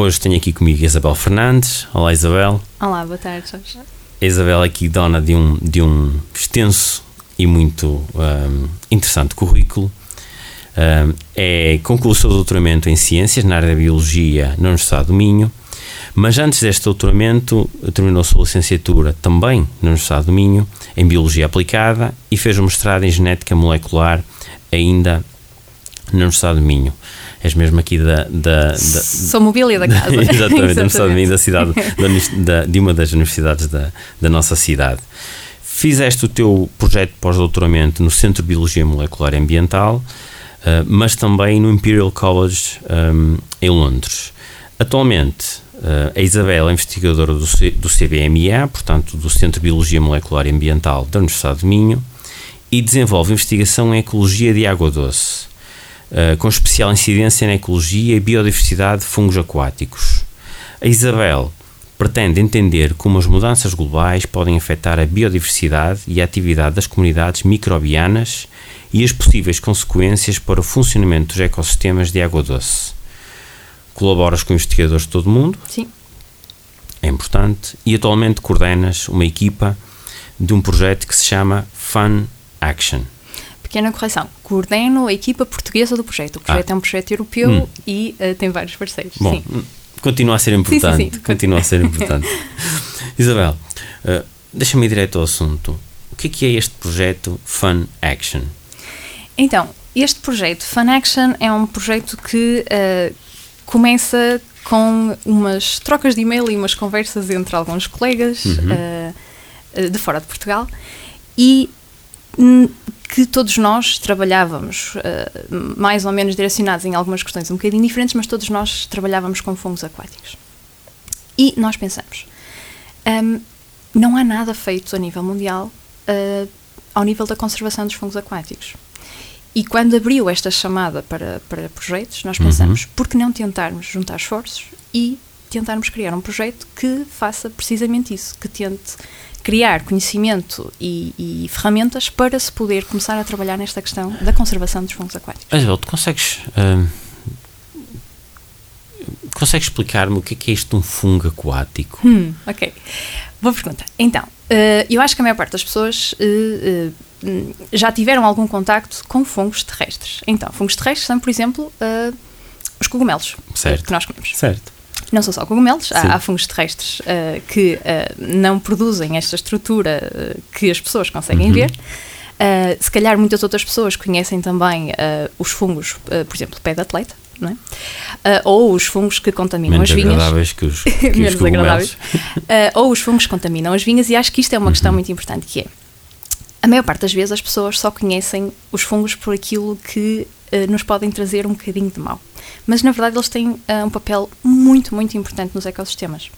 Hoje tenho aqui comigo a Isabel Fernandes. Olá, Isabel. Olá, boa tarde, Jorge. A Isabel é aqui dona de um, de um extenso e muito um, interessante currículo. Um, é concluiu o seu doutoramento em Ciências na área da Biologia na Universidade do Minho, mas antes deste doutoramento terminou sua licenciatura também na Universidade do Minho em Biologia Aplicada e fez o mestrado em Genética Molecular ainda na Universidade do Minho. És mesmo aqui da. da, da Sou mobília da casa. exatamente, da Universidade do Minho, da cidade, da, de uma das universidades da, da nossa cidade. Fizeste o teu projeto de pós-doutoramento no Centro de Biologia Molecular e Ambiental, uh, mas também no Imperial College um, em Londres. Atualmente, uh, a Isabel é investigadora do, C, do CBMA, portanto, do Centro de Biologia Molecular e Ambiental da Universidade de Minho, e desenvolve investigação em ecologia de água doce. Uh, com especial incidência na ecologia e biodiversidade de fungos aquáticos. A Isabel pretende entender como as mudanças globais podem afetar a biodiversidade e a atividade das comunidades microbianas e as possíveis consequências para o funcionamento dos ecossistemas de água doce. Colaboras com investigadores de todo o mundo. Sim. É importante. E atualmente coordenas uma equipa de um projeto que se chama Fun Action. Pequena correção. Coordeno a equipa portuguesa do projeto. O projeto ah. é um projeto europeu hum. e uh, tem vários parceiros. Bom, sim. continua a ser importante. Sim, sim, sim. Continua a ser importante. Isabel, uh, deixa-me ir direto ao assunto. O que é, que é este projeto Fun Action? Então, este projeto Fun Action é um projeto que uh, começa com umas trocas de e-mail e umas conversas entre alguns colegas uhum. de fora de Portugal e que todos nós trabalhávamos uh, mais ou menos direcionados em algumas questões um bocadinho diferentes, mas todos nós trabalhávamos com fungos aquáticos. E nós pensamos, um, não há nada feito a nível mundial uh, ao nível da conservação dos fungos aquáticos. E quando abriu esta chamada para, para projetos, nós pensamos, uhum. por que não tentarmos juntar esforços e tentarmos criar um projeto que faça precisamente isso, que tente criar conhecimento e, e, ferramentas para se poder começar a trabalhar nesta questão da conservação dos fungos aquáticos. Isabel, tu consegues, hum, consegues explicar-me o que é, que é isto de um fungo aquático? Hum, ok. Boa pergunta. Então, uh, eu acho que a maior parte das pessoas uh, uh, já tiveram algum contacto com fungos terrestres. Então, fungos terrestres são, por exemplo, os cogumelos certo. que nós comemos. Certo. Não são só cogumelos, há, há, fungos terrestres uh, que uh, não produzem esta estrutura uh, que as pessoas conseguem uhum. ver. se calhar muitas outras pessoas conhecem também os fungos, por exemplo, pé de atleta, é? ou os fungos que contaminam Menos as vinhas. agradáveis que os, que Menos os agradáveis. ou os fungos que contaminam as vinhas, e acho que isto é uma uhum. questão muito importante, que é a maior parte das vezes as pessoas só conhecem os fungos por aquilo que nos podem trazer um bocadinho de mal mas na verdade eles têm uh, um papel muito, muito importante nos ecossistemas.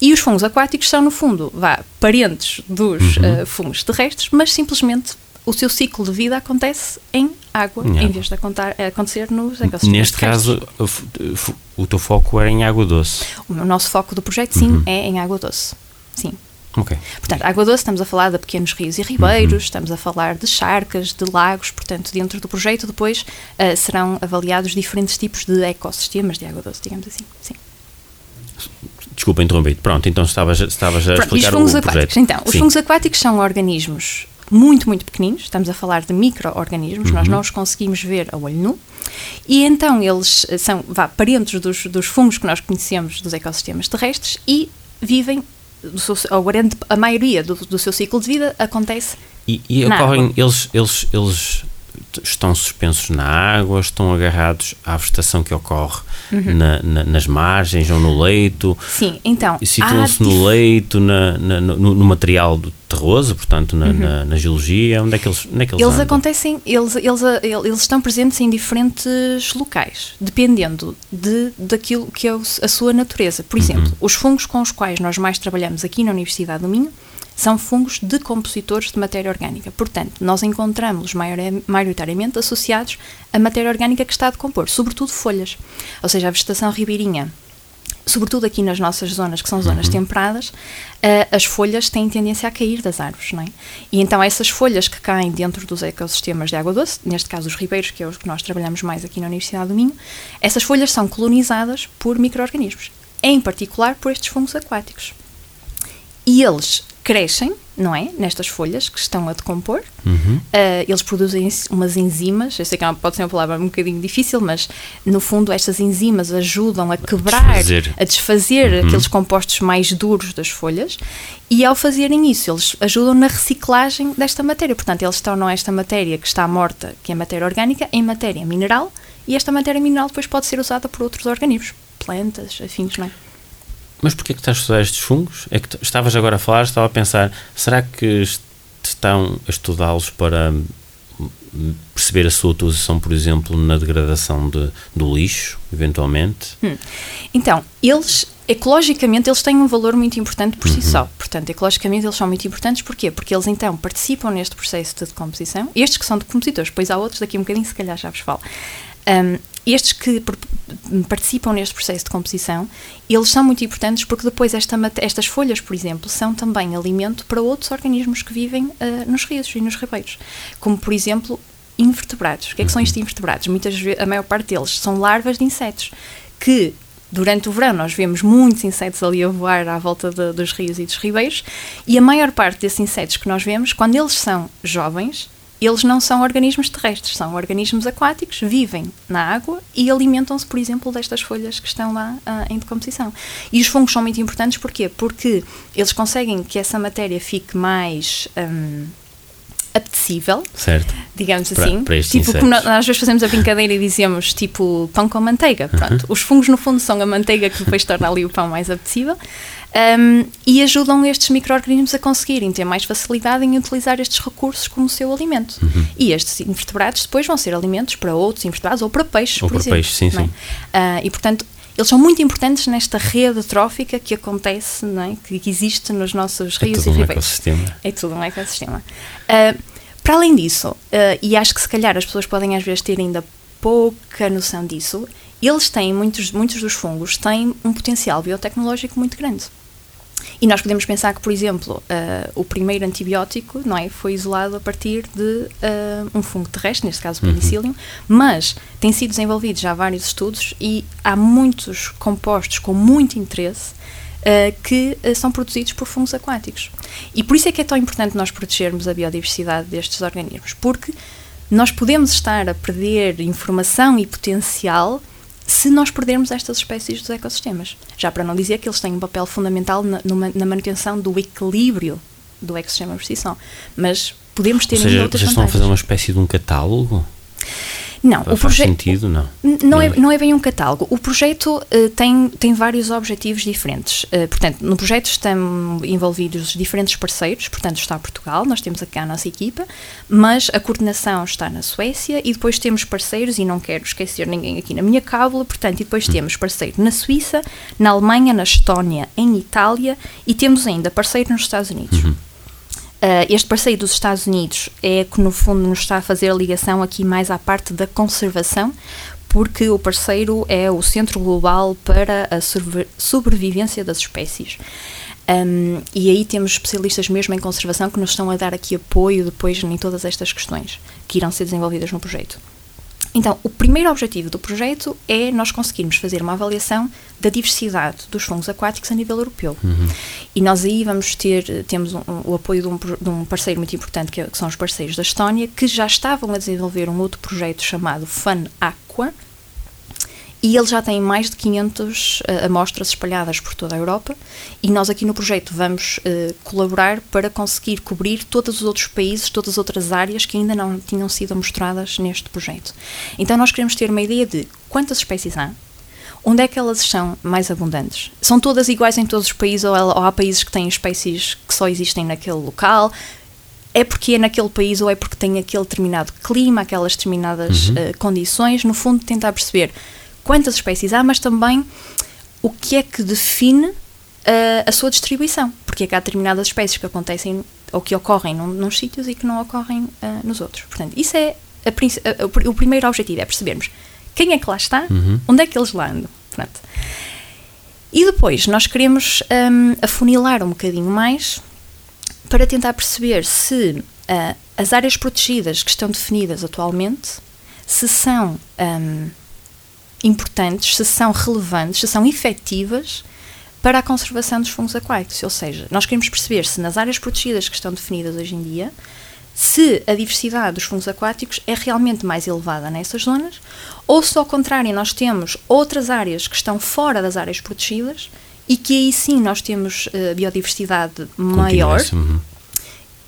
E os fungos aquáticos são, no fundo, vá, parentes dos uhum. uh, fungos terrestres, mas simplesmente o seu ciclo de vida acontece em água, em vez de acontecer nos ecossistemas Neste caso, o, o teu foco é em água doce. O nosso foco do projeto, sim, uhum. é em água doce. Sim. Okay. Portanto, água doce, estamos a falar de pequenos rios e ribeiros, uhum. estamos a falar de charcas, de lagos, portanto, dentro do projeto depois uh, serão avaliados diferentes tipos de ecossistemas de água doce, digamos assim. Sim. Desculpa interromper. Pronto, então estavas, estavas a Pronto, explicar os fungos o aquáticos. projeto. Então, os Sim. fungos aquáticos são organismos muito, muito pequeninos, estamos a falar de micro-organismos, uhum. nós não os conseguimos ver a olho nu, e então eles são vá, parentes dos, dos fungos que nós conhecemos dos ecossistemas terrestres e vivem do seu, a, grande, a maioria do, do, seu ciclo de vida acontece e, e ocorrem, eles, eles, eles estão suspensos na água, estão agarrados à vegetação que ocorre uhum. na, na, nas margens ou no leito. Sim, então. Situam-se no leito, na, no, no, material terroso, portanto, na, uhum. na, geologia. Onde é que eles, onde é que eles, eles acontecem, eles, eles, eles estão presentes em diferentes locais, dependendo de, daquilo que é a sua natureza. Por exemplo, uhum. os fungos com os quais nós mais trabalhamos aqui na Universidade do Minho são fungos decompositores de matéria orgânica. Portanto, nós encontramos-los maioritariamente associados à matéria orgânica que está a decompor, sobretudo folhas. Ou seja, a vegetação ribeirinha sobretudo aqui nas nossas zonas, que são zonas uhum. temperadas, uh, as folhas têm tendência a cair das árvores, não é? E então essas folhas que caem dentro dos ecossistemas de água doce, neste caso os ribeiros, que é os que nós trabalhamos mais aqui na Universidade do Minho, essas folhas são colonizadas por micro-organismos, em particular por estes fungos aquáticos. E eles crescem, não é? Nestas folhas que estão a decompor. Uhum. Uh, eles produzem umas enzimas. Eu sei que é pode ser uma palavra um bocadinho difícil, mas no fundo estas enzimas ajudam a quebrar, desfazer. a desfazer uhum. aqueles compostos mais duros das folhas. E ao fazerem isso, eles ajudam na reciclagem desta matéria. Portanto, eles tornam esta matéria que está morta, que é matéria orgânica, em matéria mineral. E esta matéria mineral depois pode ser usada por outros organismos, plantas, afins, não é? Mas porquê que estás a estudar estes fungos? É que estavas agora a falar, estava a pensar, será que estão a estudá-los para hum, perceber a sua utilização, por exemplo, na degradação de, do lixo, eventualmente? Hum. Então, eles, ecologicamente, eles têm um valor muito importante por si uhum. só. Portanto, ecologicamente, eles são muito importantes. Porquê? Porque eles, então, participam neste processo de decomposição. Estes que são decompositores, depois há outros, daqui a um bocadinho, se calhar já vos falo. Um, estes que participam neste processo de composição, eles são muito importantes porque depois esta, estas folhas, por exemplo, são também alimento para outros organismos que vivem uh, nos rios e nos ribeiros, como por exemplo invertebrados. O que é que são estes invertebrados? Muitas a maior parte deles são larvas de insetos que durante o verão nós vemos muitos insetos ali a voar à volta de, dos rios e dos ribeiros e a maior parte desses insetos que nós vemos, quando eles são jovens, eles não são organismos terrestres, são organismos aquáticos, vivem na água e alimentam-se, por exemplo, destas folhas que estão lá uh, em decomposição. E os fungos são muito importantes porquê? Porque eles conseguem que essa matéria fique mais. Um, apetecível, certo. digamos para, assim. Para tipo, como nós, às vezes fazemos a brincadeira e dizemos tipo pão com manteiga. Pronto, os fungos no fundo são a manteiga que depois torna ali o pão mais apetecível um, e ajudam estes micro-organismos a conseguirem ter mais facilidade em utilizar estes recursos como seu alimento. Uhum. E estes invertebrados depois vão ser alimentos para outros invertebrados ou para peixes, ou por para exemplo. Peixes, sim, é? sim. Uh, e portanto, eles são muito importantes nesta rede trófica que acontece, é? que, que existe nos nossos é rios e ribeiros. Um ecossistema. É tudo um ecossistema. Uh, para além disso, uh, e acho que se calhar as pessoas podem às vezes ter ainda pouca noção disso, eles têm, muitos, muitos dos fungos têm um potencial biotecnológico muito grande. E nós podemos pensar que, por exemplo, uh, o primeiro antibiótico não é, foi isolado a partir de uh, um fungo terrestre, neste caso o penicillium, uhum. mas tem sido desenvolvido já vários estudos e há muitos compostos com muito interesse uh, que são produzidos por fungos aquáticos. E por isso é que é tão importante nós protegermos a biodiversidade destes organismos, porque nós podemos estar a perder informação e potencial se nós perdermos estas espécies dos ecossistemas. Já para não dizer que eles têm um papel fundamental na, na manutenção do equilíbrio do ecossistema por si só. Mas podemos ter Ou seja, outras vocês estão a fazer uma espécie de um catálogo? Não, o faz sentido, não. Não é, não é bem um catálogo. O projeto uh, tem, tem vários objetivos diferentes. Uh, portanto, no projeto estão envolvidos diferentes parceiros, portanto, está Portugal, nós temos aqui a nossa equipa, mas a coordenação está na Suécia e depois temos parceiros, e não quero esquecer ninguém aqui na minha cábula, portanto, e depois hum. temos parceiro na Suíça, na Alemanha, na Estónia, em Itália e temos ainda parceiro nos Estados Unidos. Uhum. Uh, este parceiro dos Estados Unidos é que, no fundo, nos está a fazer a ligação aqui mais à parte da conservação, porque o parceiro é o Centro Global para a Sobrevivência das Espécies. Um, e aí temos especialistas mesmo em conservação que nos estão a dar aqui apoio depois em todas estas questões que irão ser desenvolvidas no projeto. Então, o primeiro objetivo do projeto é nós conseguirmos fazer uma avaliação da diversidade dos fungos aquáticos a nível europeu. Uhum. E nós aí vamos ter, temos um, o apoio de um, de um, parceiro muito importante, que, é, que, são os parceiros da Estónia, que já estavam a desenvolver um outro projeto chamado Fun Aqua, e ele já tem mais de 500 uh, amostras espalhadas por toda a Europa e nós aqui no projeto vamos uh, colaborar para conseguir cobrir todos os outros países, todas as outras áreas que ainda não tinham sido mostradas neste projeto. Então nós queremos ter uma ideia de quantas espécies há, onde é que elas são mais abundantes? São todas iguais em todos os países ou, ou há países que têm espécies que só existem naquele local? é porque é naquele país ou é porque tem aquele determinado clima, aquelas determinadas uhum. uh, condições, no fundo tentar perceber quantas espécies há, mas também o que é que define uh, a sua distribuição, porque é que há determinadas espécies que acontecem ou que ocorrem num, nos sítios e que não ocorrem uh, nos outros. Portanto, isso é a, a, o primeiro objetivo, é percebermos quem é que lá está, uhum. onde é que eles lá andam. Portanto, e depois nós queremos um, afunilar um bocadinho mais para tentar perceber se uh, as áreas protegidas que estão definidas atualmente se são um, importantes, se são relevantes, se são efetivas para a conservação dos fungos aquáticos. Ou seja, nós queremos perceber se nas áreas protegidas que estão definidas hoje em dia, se a diversidade dos fungos aquáticos é realmente mais elevada nessas zonas, ou se ao contrário nós temos outras áreas que estão fora das áreas protegidas e que aí sim nós temos uh, biodiversidade maior. Uhum.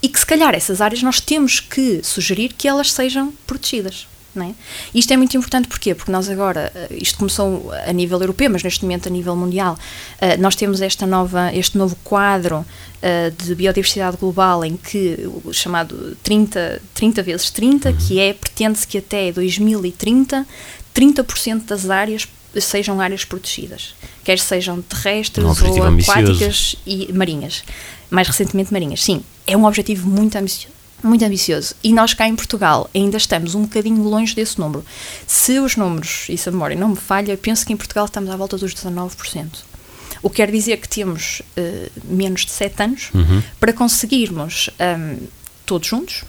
E que se calhar essas áreas nós temos que sugerir que elas sejam protegidas. É? Isto é muito importante porquê? Porque nós agora, eh, isto começou a nível europeu, mas neste momento a nível mundial, eh, nós temos esta nova, este novo quadro eh, de biodiversidade global em que o chamado 30, 30 vezes 30, uhum. que é, pretende-se que até 2030 30% das áreas sejam áreas protegidas, quer sejam terrestres um ou aquáticas e marinhas. Mais recentemente marinhas. Sim, é um objetivo muito ambicioso muito ambicioso. E nós cá em Portugal ainda estamos um bocadinho longe desse número. Se os números e se a memória não me falha, penso que em Portugal estamos à volta dos 19%. O que quer dizer que temos uh, menos de 7 anos uhum. para conseguirmos, um, ehm, todos juntos,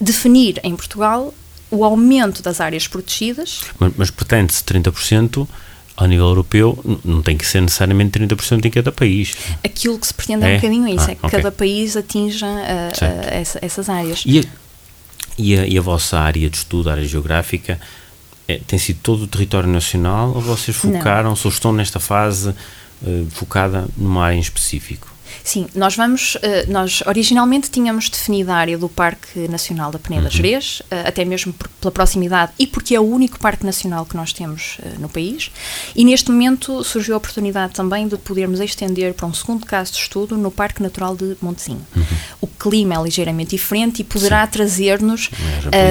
definir em Portugal o aumento das áreas protegidas. Mas, mas pretende-se 30% ao nível europeu não tem que ser necessariamente 30% em cada país. Aquilo que se pretende é, é um bocadinho isso, ah, é que okay. cada país atinja uh, uh, essa, essas áreas. E a, e, a, e a, vossa área de estudo, a área geográfica, é, tem sido todo o território nacional ou vocês focaram-se ou estão nesta fase uh, focada numa área em específico? Sim, nós vamos, eh, nós originalmente tínhamos definido a área do Parque Nacional da Peneda uhum. Gerês, eh, até mesmo por, pela proximidade e porque é o único parque nacional que nós temos eh, no país. E neste momento surgiu a oportunidade também de podermos estender para um segundo caso de estudo no Parque Natural de Montezinho. Uhum. O clima é ligeiramente diferente e poderá trazer-nos,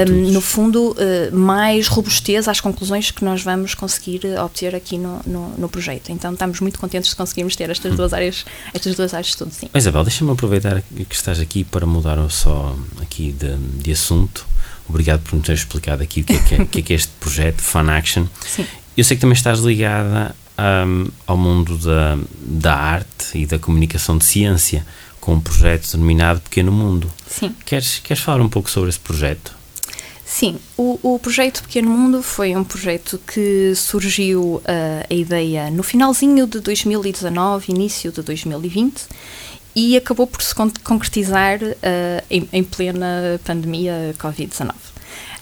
um, no fundo, mais robustez às conclusões que nós vamos conseguir obter aqui no, no, no projeto. Então estamos muito contentes de conseguirmos ter estas uhum. duas áreas, estas duas áreas estudo, sim. Isabel, deixa-me aproveitar que estás aqui para mudar só aqui de, de assunto. Obrigado por me ter explicado aqui o que é, que é, que é, que é este projeto, Fun Action. Sim. Eu sei que também estás ligada um, ao mundo da, da arte e da comunicação de ciência, com um projeto denominado Pequeno Mundo. Sim. Queres, queres falar um pouco sobre esse projeto? Sim, o, o projeto Pequeno Mundo foi um projeto que surgiu uh, a ideia no finalzinho de 2019, início de 2020 e acabou por se concretizar uh, em, em, plena pandemia Covid-19.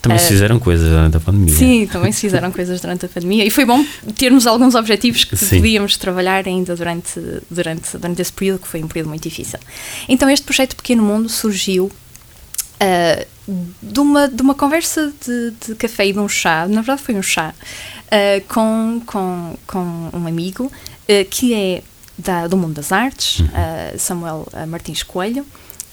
Também se fizeram coisas durante a pandemia. Sim, também se fizeram coisas durante a pandemia e foi bom termos alguns objetivos que Sim. podíamos trabalhar ainda durante, durante, durante esse período, que foi um período muito difícil. Então, este projeto Pequeno Mundo surgiu uh, de, uma, de uma conversa de, de, café e de um chá, na verdade foi um chá, uh, com, com, com um amigo uh, que é da, do mundo das artes, uhum. Samuel Martins Coelho.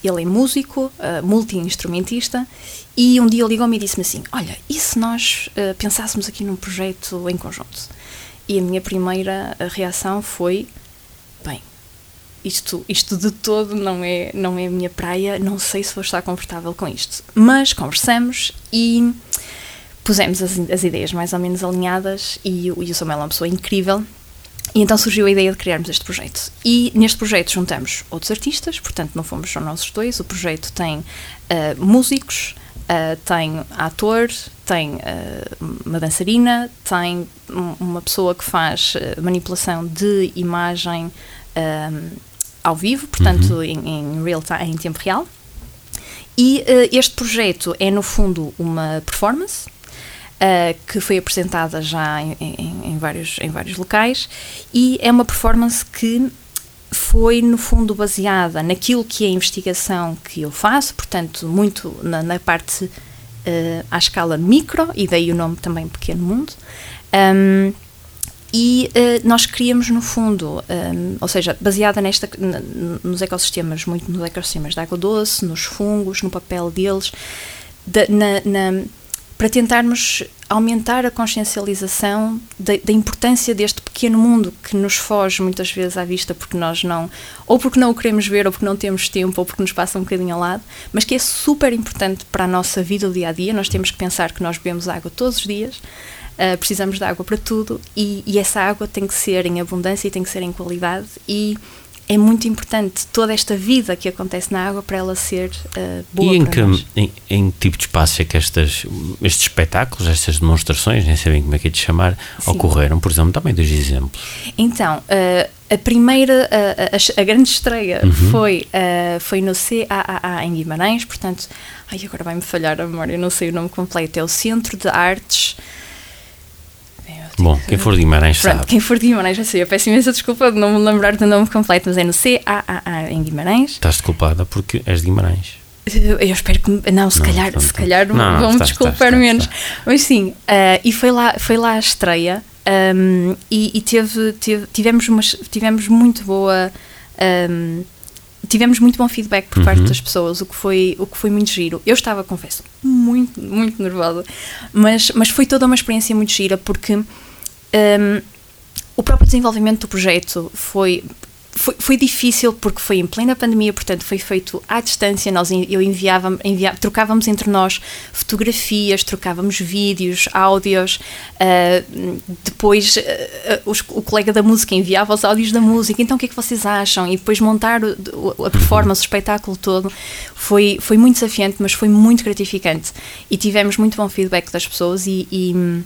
Ele é músico, multi-instrumentista, e um dia ligou-me e disse-me assim: Olha, e se nós pensássemos aqui num projeto em conjunto? E a minha primeira reação foi: Bem, isto, isto de todo não é, não é a minha praia, não sei se vou estar confortável com isto. Mas conversamos e pusemos as, as ideias mais ou menos alinhadas e, e o Samuel é uma pessoa incrível. E então surgiu a ideia de criarmos este projeto. E neste projeto juntamos outros artistas, portanto não fomos só nós dois. O projeto tem uh, músicos, uh, tem ator, tem uh, uma dançarina, tem uma pessoa que faz manipulação de imagem ao vivo, portanto uhum. em, em, real time, em tempo real. E uh, este projeto é no fundo uma performance uh, que foi apresentada já em, em, em, vários, em vários locais e é uma performance que foi no fundo baseada naquilo que é a investigação que eu faço, portanto muito na, na parte uh, à escala micro e daí o nome também Pequeno Mundo. Um, e uh, nós queríamos, no fundo, um, ou seja, baseada nesta, nos ecossistemas, muito nos ecossistemas da água doce, nos fungos, no papel deles, de, na, na, para tentarmos aumentar a consciencialização da, da, importância deste pequeno mundo que nos foge muitas vezes à vista porque nós não, ou porque não o queremos ver, ou porque não temos tempo, ou porque nos passa um bocadinho ao lado, mas que é super importante para a nossa vida do dia a dia. Nós temos que pensar que nós bebemos água todos os dias, uh, precisamos de água para tudo e, e essa água tem que ser em abundância e tem que ser em qualidade e é muito importante toda esta vida que acontece na água para ela ser uh, boa e em que, em, em, tipo de espaço é que estas, estes espetáculos, estas demonstrações, nem sei bem como é que é de chamar, Sim. ocorreram? Por exemplo, também dois exemplos. Então, uh, a primeira, a, a, a grande estreia uhum. foi, uh, foi no CAAA em Guimarães, portanto, ai, agora vai-me falhar a memória, eu não sei o nome completo, é o Centro de Artes Bom, quem for de Guimarães Pronto, sabe. Quem for de Guimarães já sei. Eu peço imensa desculpa de não me lembrar do nome completo, mas é no CAAA em Guimarães. Estás culpada porque és de Guimarães. Eu espero que. Não, se não, calhar, não, se calhar não, vão me desculpar menos. Mas sim, uh, e foi lá, foi lá a estreia um, e, e teve, teve, tivemos, umas, tivemos muito boa. Um, tivemos muito bom feedback por uhum. parte das pessoas, o que foi o que foi muito giro. Eu estava, confesso, muito muito nervosa, mas mas foi toda uma experiência muito gira porque um, o próprio desenvolvimento do projeto foi, foi, foi, difícil porque foi em plena pandemia, portanto foi feito à distância. Nós eu enviava, enviava trocávamos entre nós fotografias, trocávamos vídeos, áudios. Uh, depois uh, os, o colega da música enviava os áudios da música. Então o que é que vocês acham? E depois montar o, a performance, o espetáculo todo foi foi muito desafiante, mas foi muito gratificante e tivemos muito bom feedback das pessoas e, e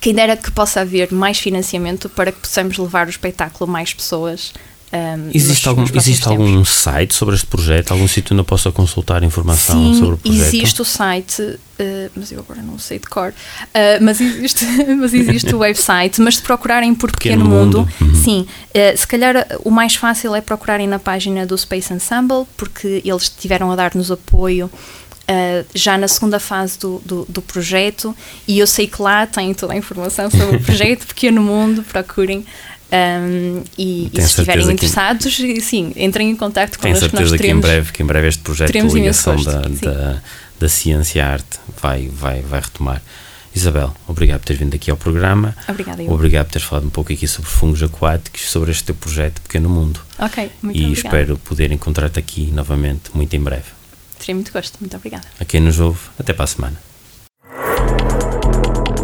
quem dera que possa haver mais financiamento para que possamos levar o espetáculo a mais pessoas. Um, existe nos, algum, nos existe algum site sobre este projeto? Algum sítio onde eu possa consultar informação Sim, sobre o projeto? Existe o site, uh, mas eu agora não sei de cor, uh, mas, existe, mas existe o website. Mas se procurarem por Pequeno, Pequeno Mundo, mundo. Uhum. sim, uh, se calhar o mais fácil é procurarem na página do Space Ensemble, porque eles estiveram a dar-nos apoio uh, já na segunda fase do, do, do, projeto e eu sei que lá tem toda a informação sobre o projeto, Pequeno Mundo, procurem. Um, e, e se estiverem interessados, que... sim, entrem em contato connosco. Tenho certeza que, que, em breve, que em breve este projeto de ligação da, da, da, ciência e arte vai, vai, vai retomar. Isabel, obrigado por teres vindo aqui ao programa. Obrigada, eu. Obrigado por teres falado um pouco aqui sobre fungos aquáticos, sobre este teu projeto Pequeno Mundo. Ok, muito E obrigada. espero poder encontrar-te aqui novamente muito em breve. Terei muito gosto. Muito obrigada. A quem nos ouve, até para a semana.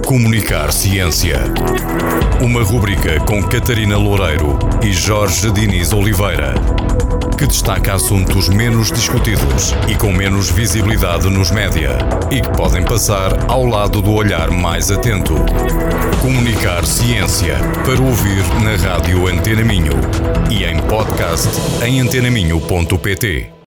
Comunicar Ciência. Uma rubrica com Catarina Loureiro e Jorge Diniz Oliveira. Que destaca assuntos menos discutidos e com menos visibilidade nos média e que podem passar ao lado do olhar mais atento. Comunicar Ciência para ouvir na rádio Antena Minho e em podcast em antenaminho.pt.